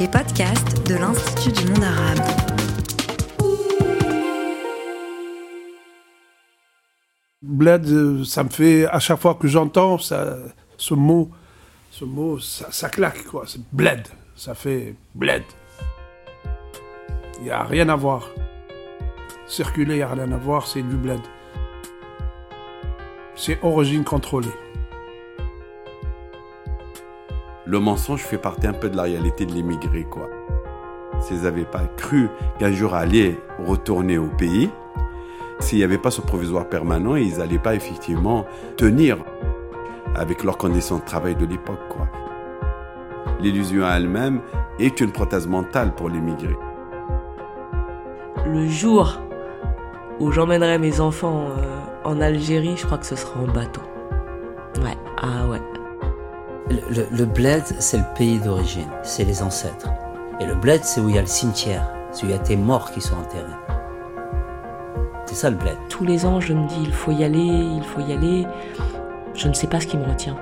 les podcasts de l'Institut du monde arabe. Bled, euh, ça me fait, à chaque fois que j'entends ce mot, ce mot, ça, ça claque, quoi. C'est bled. Ça fait bled. Il n'y a rien à voir. Circuler, il n'y a rien à voir, c'est du bled. C'est origine contrôlée. Le mensonge fait partie un peu de la réalité de l'immigré, quoi. S'ils n'avaient pas cru qu'un jour allaient retourner au pays, s'il n'y avait pas ce provisoire permanent, ils n'allaient pas effectivement tenir avec leurs conditions de travail de l'époque, quoi. L'illusion elle-même est une prothèse mentale pour l'immigré. Le jour où j'emmènerai mes enfants euh, en Algérie, je crois que ce sera en bateau. Ouais. Le, le, le bled, c'est le pays d'origine, c'est les ancêtres. Et le bled, c'est où il y a le cimetière, c'est où il y a tes morts qui sont enterrés. C'est ça le bled. Tous les ans, je me dis, il faut y aller, il faut y aller. Je ne sais pas ce qui me retient.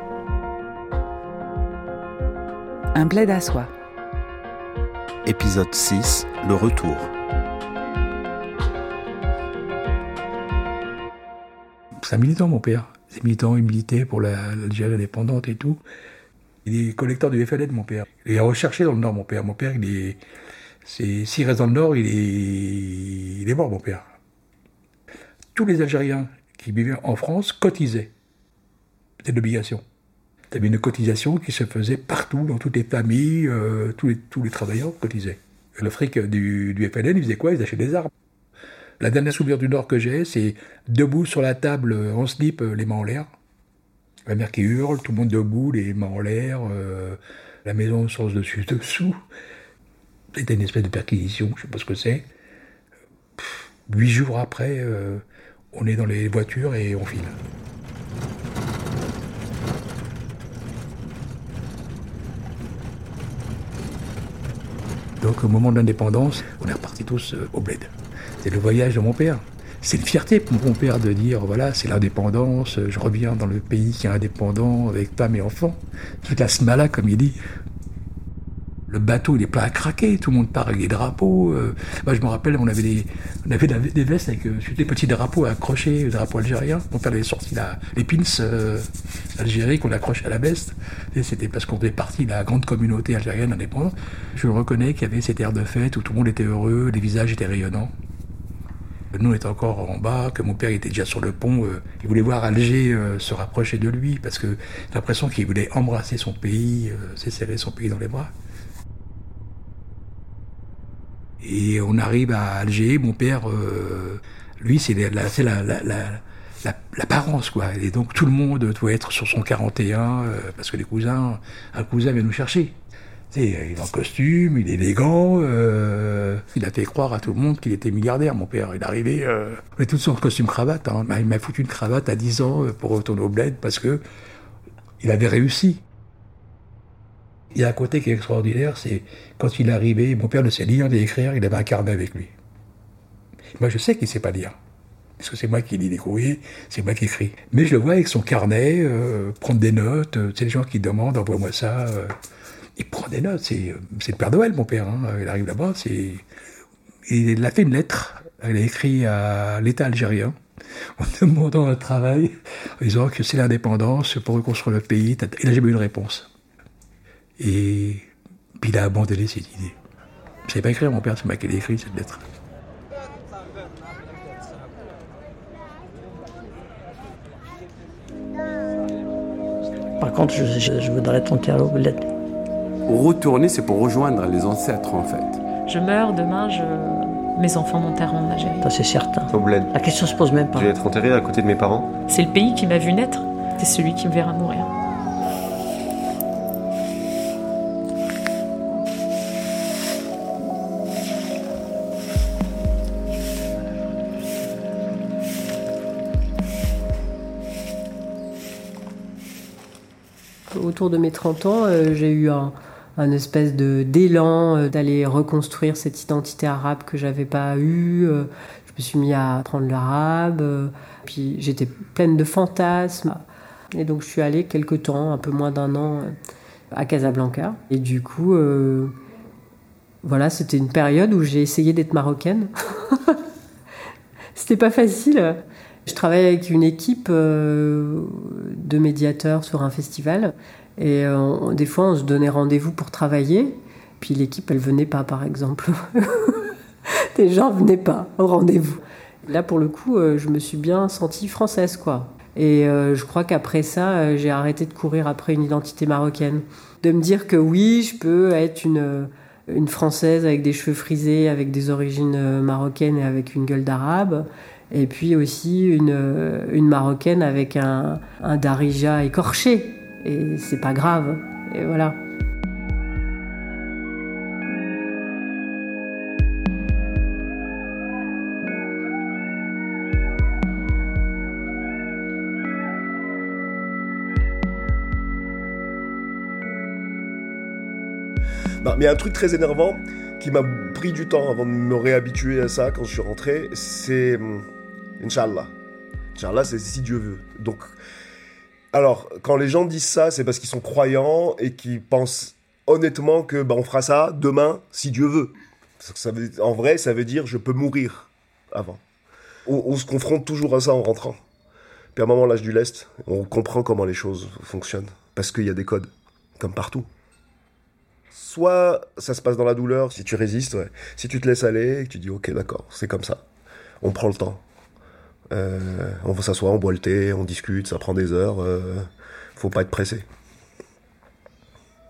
Un bled à soi. Épisode 6, le retour. C'est un militant, mon père. C'est militant, il militait pour la- l'Algérie indépendante et tout. Il est collecteur du FLN, mon père. Il est recherché dans le Nord, mon père. Mon père, il S'il reste dans le Nord, il est, mort, mon père. Tous les Algériens qui vivaient en France cotisaient. C'était l'obligation. Il y avait une cotisation qui se faisait partout, dans toutes les familles, euh, tous, les, travailleurs cotisaient. Le fric du, FLN, ils faisaient quoi? Ils achetaient des armes. La dernière souvenir du Nord que j'ai, c'est debout sur la table, en slip, les mains en l'air. La mère qui hurle, tout le monde debout, les mains en l'air, euh, la maison sens dessus, dessous. C'était une espèce de perquisition, je sais pas ce que c'est. Huit jours après, euh, on est dans les voitures et on file. Donc au moment de l'indépendance, on est repartis tous euh, au bled. C'est le voyage de mon père. C'est une fierté pour mon père de dire, voilà, c'est l'indépendance, je reviens dans le pays qui est indépendant avec femme et enfants. Toute la smala, comme il dit. Le bateau, il est plein à craquer, tout le monde part avec des drapeaux. euh. Moi, je me rappelle, on avait des, on avait des vestes avec euh, des petits drapeaux accrochés, des drapeaux algériens. Mon père avait sorti la, les pins euh, qu'on accrochait à la veste. C'était parce qu'on faisait partie de la grande communauté algérienne indépendante. Je reconnais qu'il y avait cette air de fête où tout le monde était heureux, les visages étaient rayonnants. Nous, on était encore en bas, que mon père était déjà sur le pont. euh, il voulait voir Alger euh, se rapprocher de lui, parce que j'ai l'impression qu'il voulait embrasser son pays, euh, se serrer son pays dans les bras. Et on arrive à Alger, mon père, euh, lui, c'est la, la- c'est la, la, la- la- l'apparence, quoi. Et donc tout le monde doit être sur son 41, euh, parce que les cousins, un cousin vient nous chercher. Il est en costume, il est élégant. euh, il a fait croire à tout le monde qu'il était milliardaire, mon père. Il est arrivé, euh, est tous costume cravate. Hein. Il m'a foutu une cravate à 10 ans euh, pour retourner au bled parce que il avait réussi. Il y a un côté qui est extraordinaire, c'est quand il est arrivé, mon père ne sait lire ni écrire, il avait un carnet avec lui. Moi, je sais qu'il ne sait pas lire. Parce que c'est moi qui lis les courriers, c'est moi qui écris. Mais je le vois avec son carnet, euh, prendre des notes. C'est les gens qui demandent, envoie-moi ça. Il prend des notes. C'est le Père Noël, mon père. hein. Il arrive là-bas, c'est. Il a fait une lettre. Il a écrit à l'État algérien en demandant un travail, en disant que c'est l'indépendance pour reconstruire le pays. Il n'a jamais eu de réponse. Et puis il a abandonné cette idée. Je ne savais pas écrire, mon père, c'est moi qui l'ai écrit cette lettre. Par contre, je, je- je voudrais tenter bled. Retourner, c'est pour rejoindre les ancêtres, en fait. Je meurs, demain, je... mes enfants m'enterreront en Algérie. Ça, c'est certain. Au bled. La question se pose même pas. Je vais être enterré à côté de mes parents. C'est le pays qui m'a vu naître, c'est celui qui me verra mourir. Autour de mes 30 ans, euh, j'ai eu un, un espèce de d'élan euh, d'aller reconstruire cette identité arabe que j'avais pas eue. Euh, je me suis mis à apprendre l'arabe, euh, puis j'étais pleine de fantasmes. Et donc je suis allée quelque temps, un peu moins d'un an, à Casablanca. Et du coup, voilà, c'était une période où j'ai essayé d'être marocaine. c'était pas facile. Je travaillais avec une équipe euh, de médiateurs sur un festival et euh, des fois on se donnait rendez-vous pour travailler. Puis l'équipe, elle venait pas, par exemple. Des gens venaient pas au rendez-vous. Là, pour le coup, euh, je me suis bien sentie française, quoi. Et je crois qu'après ça, j'ai arrêté de courir après une identité marocaine. De me dire que oui, je peux être une, une Française avec des cheveux frisés, avec des origines marocaines et avec une gueule d'arabe et puis aussi une, Marocaine avec un, darija écorché. Et c'est pas grave. Et voilà. Non, mais un truc très énervant qui m'a pris du temps avant de me réhabituer à ça quand je suis rentré, c'est hum, Inch'Allah. Inch'Allah, c'est si Dieu veut. Donc, alors, quand les gens disent ça, c'est parce qu'ils sont croyants et qu'ils pensent honnêtement que bah, on fera ça demain, si Dieu veut. Ça veut. En vrai, ça veut dire je peux mourir avant. On, se confronte toujours à ça en rentrant. Puis à un moment, l'âge du lest, on comprend comment les choses fonctionnent. Parce qu'il y a des codes, comme partout. Soit ça se passe dans la douleur, si tu résistes. Si tu te laisses aller, et que tu dis ok, d'accord, c'est comme ça. On prend le temps. Euh, on va s'asseoir, on boit le thé, on discute, ça prend des heures. Euh, faut pas être pressé.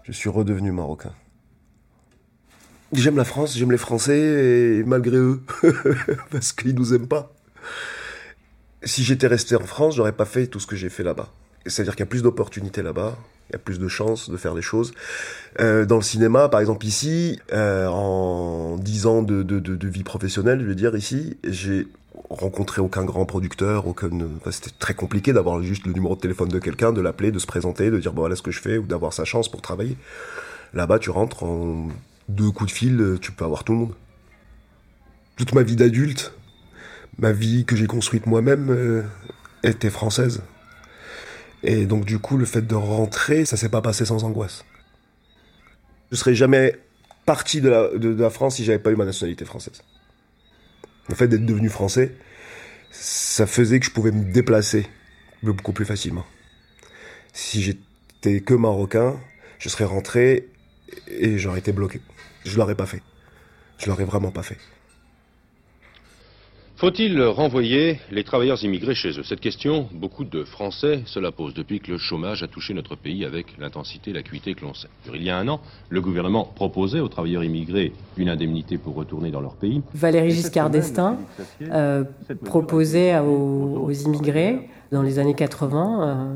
Je suis redevenu marocain. J'aime la France, j'aime les Français, et malgré eux, parce qu'ils nous aiment pas. Si j'étais resté en France, j'aurais pas fait tout ce que j'ai fait là-bas. C'est-à-dire qu'il y a plus d'opportunités là-bas, il y a plus de chances de faire des choses. Euh, dans le cinéma, par exemple ici, en 10 ans de, de, vie professionnelle, je veux dire ici, j'ai rencontrer aucun grand producteur, aucun. c'était très compliqué d'avoir juste le numéro de téléphone de quelqu'un, de l'appeler, de se présenter, de dire bon voilà ce que je fais ou d'avoir sa chance pour travailler. Là-bas, tu rentres en deux coups de fil, tu peux avoir tout le monde. Toute ma vie d'adulte, ma vie que j'ai construite moi-même euh, était française. Et donc du coup, le fait de rentrer, ça s'est pas passé sans angoisse. Je serais jamais parti de la, de la France si j'avais pas eu ma nationalité française. Le fait d'être devenu français, ça faisait que je pouvais me déplacer beaucoup plus facilement. Si j'étais que marocain, je serais rentré et j'aurais été bloqué. Je l'aurais pas fait. Je l'aurais vraiment pas fait. Faut-il renvoyer les travailleurs immigrés chez eux? Cette question, beaucoup de Français se la posent depuis que le chômage a touché notre pays avec l'intensité et l'acuité que l'on sait. Il y a un an, le gouvernement proposait aux travailleurs immigrés une indemnité pour retourner dans leur pays. Valéry Giscard d'Estaing euh, proposait aux, immigrés dans les années 80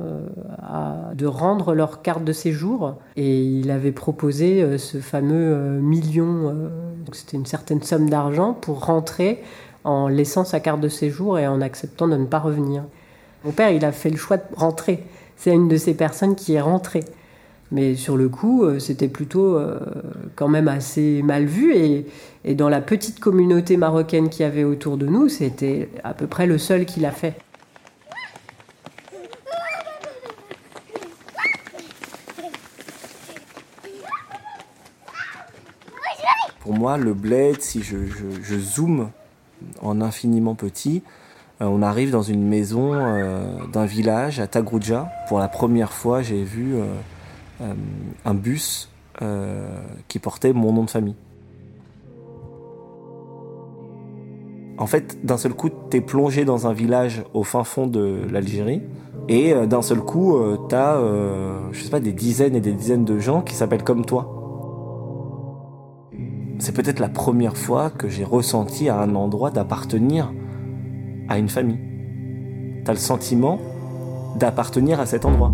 euh, euh, de rendre leur carte de séjour et il avait proposé ce fameux million, c'était une certaine somme d'argent pour rentrer en laissant sa carte de séjour et en acceptant de ne pas revenir. Mon père, il a fait le choix de rentrer. C'est une de ces personnes qui est rentrée. Mais sur le coup, euh, c'était plutôt euh, quand même assez mal vu. Et, dans la petite communauté marocaine qu'il y avait autour de nous, c'était à peu près le seul qui l'a fait. Pour moi, le bled, si je zoome en infiniment petit. Euh, on arrive dans une maison euh, d'un village à Tagrouja. Pour la première fois, j'ai vu euh, un bus qui portait mon nom de famille. En fait, d'un seul coup, t'es plongé dans un village au fin fond de l'Algérie, et d'un seul coup, t'as, je sais pas, des dizaines et des dizaines de gens qui s'appellent comme toi c'est peut-être la première fois que j'ai ressenti à un endroit d'appartenir à une famille. T'as le sentiment d'appartenir à cet endroit.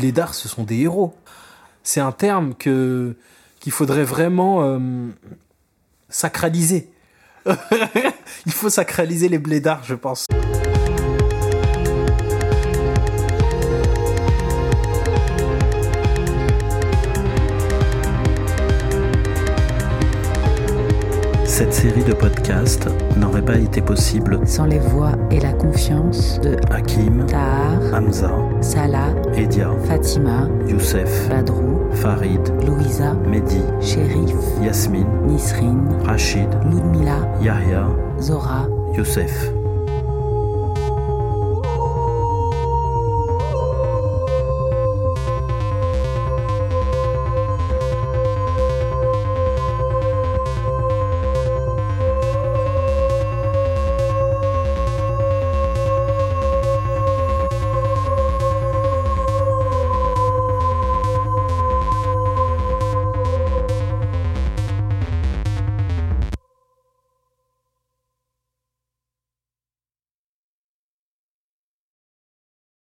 Blédards, ce sont des héros. C'est un terme qu'il faudrait vraiment euh, sacraliser. Il faut sacraliser les blédards, je pense. De podcast n'aurait pas été possible sans les voix et la confiance de Hakim, Tahar, Hamza, Salah, Edia, Fatima, Youssef, Badrou, Farid, Louisa, Mehdi, Shérif, Yasmine, Nisrine, Rachid, Ludmila, Yahya, Zora, Youssef.